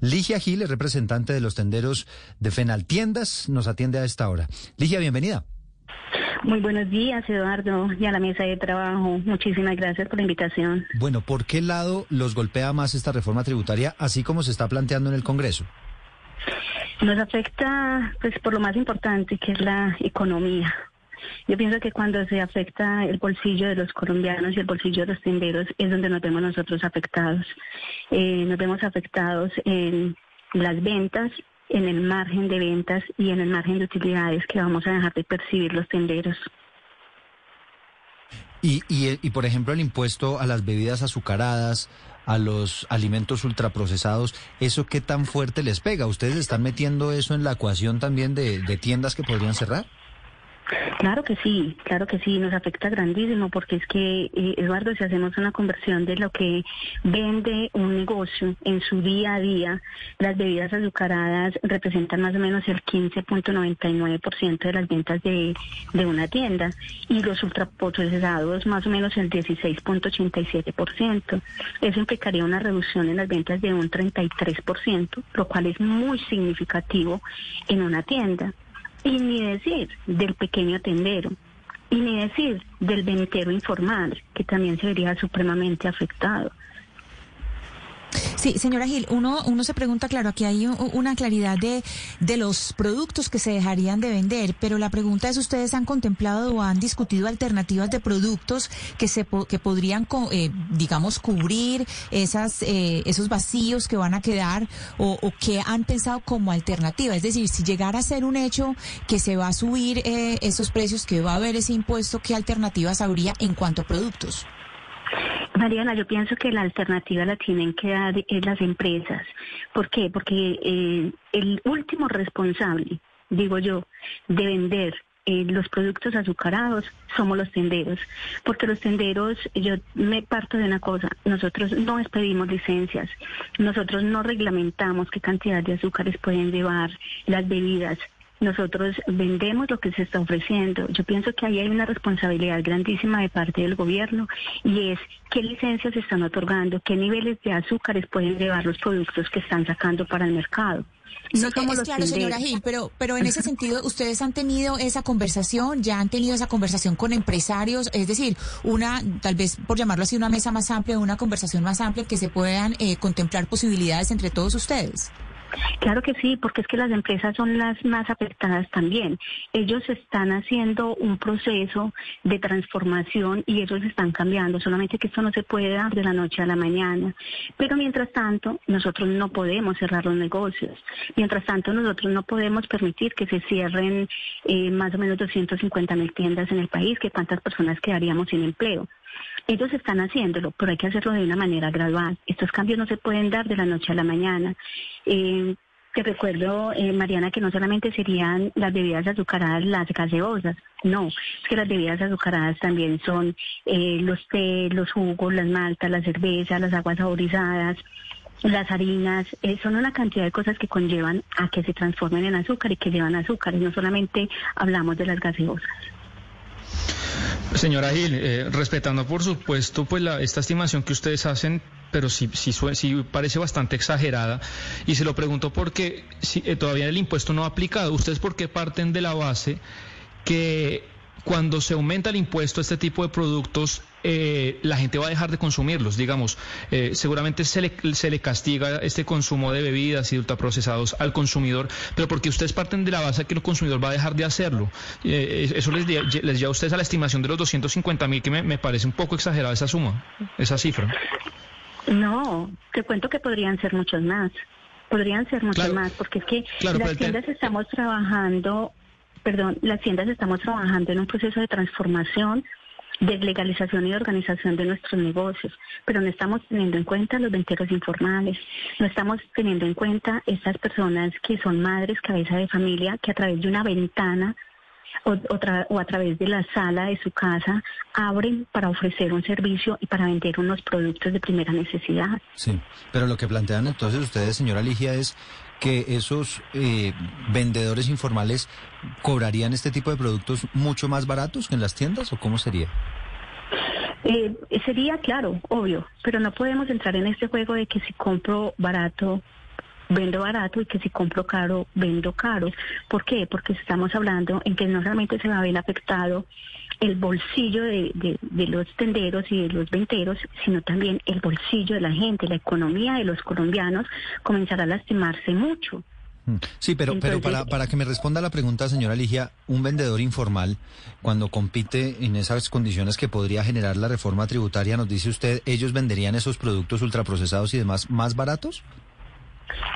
Ligia Gil es representante de los tenderos de Fenal Tiendas, nos atiende a esta hora. Ligia, bienvenida. Muy buenos días, Eduardo, y a la mesa de trabajo. Muchísimas gracias por la invitación. Bueno, ¿por qué lado los golpea más esta reforma tributaria, así como se está planteando en el Congreso? Nos afecta, pues, por lo más importante, que es la economía. Yo pienso que cuando se afecta el bolsillo de los colombianos y el bolsillo de los tenderos es donde nos vemos nosotros afectados. Eh, nos vemos afectados en las ventas, en el margen de ventas y en el margen de utilidades que vamos a dejar de percibir los tenderos. Y, y, y por ejemplo, el impuesto a las bebidas azucaradas, a los alimentos ultraprocesados, ¿eso qué tan fuerte les pega? ¿Ustedes están metiendo eso en la ecuación también de, de tiendas que podrían cerrar? Claro que sí, claro que sí, nos afecta grandísimo porque es que, eh, Eduardo, si hacemos una conversión de lo que vende un negocio en su día a día, las bebidas azucaradas representan más o menos el 15.99% de las ventas de, de una tienda y los ultraprocesados más o menos el 16.87%. Eso implicaría una reducción en las ventas de un 33%, lo cual es muy significativo en una tienda. Y ni decir del pequeño tendero, y ni decir del ventero informal, que también se vería supremamente afectado. Sí, señora Gil, uno, uno se pregunta, claro, aquí hay una claridad de, de los productos que se dejarían de vender, pero la pregunta es, ¿ustedes han contemplado o han discutido alternativas de productos que, se, que podrían, eh, digamos, cubrir esas, eh, esos vacíos que van a quedar o, o, que han pensado como alternativa? Es decir, si llegara a ser un hecho que se va a subir eh, esos precios, que va a haber ese impuesto, ¿qué alternativas habría en cuanto a productos? Mariana, yo pienso que la alternativa la tienen que dar las empresas. ¿Por qué? Porque eh, el último responsable, digo yo, de vender eh, los productos azucarados somos los tenderos, porque los tenderos, yo me parto de una cosa, nosotros no expedimos licencias, nosotros no reglamentamos qué cantidad de azúcares pueden llevar las bebidas, nosotros vendemos lo que se está ofreciendo. Yo pienso que ahí hay una responsabilidad grandísima de parte del gobierno y es qué licencias se están otorgando, qué niveles de azúcares pueden llevar los productos que están sacando para el mercado. No es claro, señora Gil, pero, pero en ese sentido, ¿ustedes han tenido esa conversación? ¿Ya han tenido esa conversación con empresarios? Es decir, una, tal vez por llamarlo así, una mesa más amplia, una conversación más amplia, que se puedan eh, contemplar posibilidades entre todos ustedes. Claro que sí, porque es que las empresas son las más afectadas también. Ellos están haciendo un proceso de transformación y ellos están cambiando, solamente que esto no se puede dar de la noche a la mañana. Pero mientras tanto, nosotros no podemos cerrar los negocios. Mientras tanto, nosotros no podemos permitir que se cierren eh, más o menos 250 mil tiendas en el país, que cuántas personas quedaríamos sin empleo. Ellos están haciéndolo, pero hay que hacerlo de una manera gradual. Estos cambios no se pueden dar de la noche a la mañana. Eh, te recuerdo, eh, Mariana, que no solamente serían las bebidas azucaradas las gaseosas, no, es que las bebidas azucaradas también son eh, los té, los jugos, las maltas, la cerveza, las aguas saborizadas, las harinas, eh, son una cantidad de cosas que conllevan a que se transformen en azúcar y que llevan azúcar, y no solamente hablamos de las gaseosas. Señora Gil, eh, respetando por supuesto pues la, esta estimación que ustedes hacen, pero sí, sí, parece bastante exagerada, y se lo pregunto porque si, eh, todavía el impuesto no ha aplicado. ¿Ustedes por qué parten de la base que cuando se aumenta el impuesto a este tipo de productos, eh, la gente va a dejar de consumirlos, digamos. Eh, seguramente se le, se le castiga este consumo de bebidas y ultraprocesados al consumidor, pero porque ustedes parten de la base que el consumidor va a dejar de hacerlo. Eh, eso les, les lleva a ustedes a la estimación de los 250 mil, que me, me, parece un poco exagerada esa suma, esa cifra. No, te cuento que podrían ser muchos más. Podrían ser muchos más, porque es que las tiendas estamos trabajando perdón, las tiendas estamos trabajando en un proceso de transformación de legalización y organización de nuestros negocios, pero no estamos teniendo en cuenta los venteros informales, no estamos teniendo en cuenta estas personas que son madres, cabeza de familia, que a través de una ventana o, o, a través de la sala de su casa abren para ofrecer un servicio y para vender unos productos de primera necesidad. Sí, pero lo que plantean entonces ustedes, señora Ligia, es que esos eh, vendedores informales cobrarían este tipo de productos mucho más baratos que en las tiendas o cómo sería? Eh, sería claro, obvio, pero no podemos entrar en este juego de que si compro barato vendo barato y que si compro caro, vendo caro. ¿Por qué? Porque estamos hablando en que no solamente se va a ver afectado el bolsillo de, de, los tenderos y de los venteros, sino también el bolsillo de la gente, la economía de los colombianos comenzará a lastimarse mucho. Mm. Sí, pero, pero para, para que me responda la pregunta, señora Ligia, un vendedor informal, cuando compite en esas condiciones que podría generar la reforma tributaria, nos dice usted, ¿ellos venderían esos productos ultraprocesados y demás más baratos?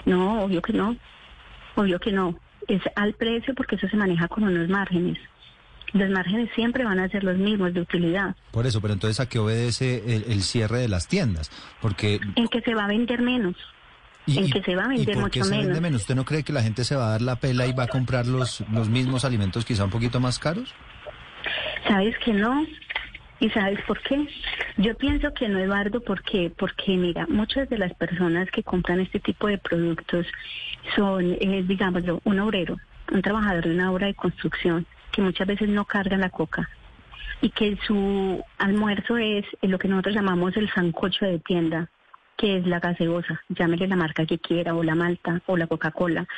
No, obvio que no. Obvio que no. Es al precio porque eso se maneja con unos márgenes. Los márgenes siempre van a ser los mismos de utilidad. Por eso, pero entonces ¿a qué obedece el, cierre de las tiendas? Porque... En que se va a vender menos. en que se va a vender mucho menos. ¿Usted no cree que la gente se va a dar la pela y va a comprar los, los mismos alimentos quizá un poquito más caros? Sabes que no, ¿Y sabes por qué? Yo pienso que no, Eduardo, ¿por qué? Porque, mira, muchas de las personas que compran este tipo de productos son, eh, digamos, un obrero, un trabajador de una obra de construcción, que muchas veces no carga la coca y que su almuerzo es lo que nosotros llamamos el sancocho de tienda, que es la gaseosa, llámele la marca que quiera, o la malta, o la Coca-Cola,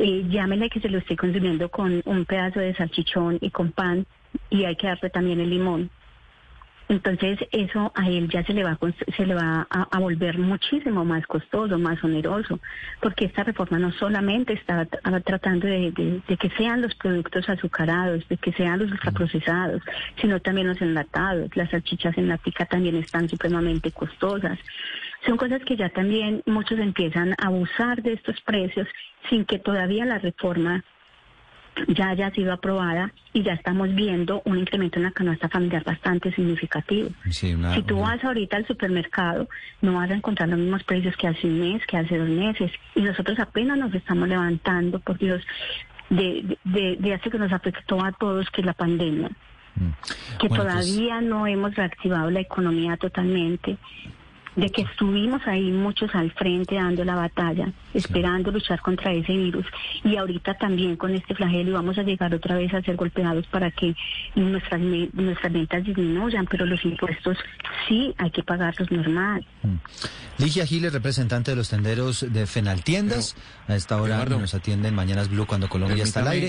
eh, llámele que se lo esté consumiendo con un pedazo de salchichón y con pan, y hay que darle también el limón. Entonces eso a él ya se le va, se le va a, volver muchísimo más costoso, más oneroso, porque esta reforma no solamente está tratando de, que sean los productos azucarados, de que sean los ultraprocesados, sino también los enlatados. Las salchichas en la pica también están supremamente costosas. Son cosas que ya también muchos empiezan a abusar de estos precios sin que todavía la reforma ya haya sido aprobada y ya estamos viendo un incremento en la canasta familiar bastante significativo. si tú vas ahorita al supermercado, no vas a encontrar los mismos precios que hace un mes, que hace dos meses. Y nosotros apenas nos estamos levantando, por Dios, de, de, de hace que nos afectó a todos, que es la pandemia. Mm. Que pues todavía no hemos reactivado la economía totalmente de que estuvimos ahí muchos al frente dando la batalla, esperando luchar contra ese virus. Y ahorita también con este flagelo vamos a llegar otra vez a ser golpeados para que nuestras, nuestras ventas disminuyan, pero los impuestos sí hay que pagarlos normal. Mm. Ligia Giles, representante de los tenderos de Fenaltiendas. A esta hora nos atienden Mañanas Blue cuando Colombia está al aire.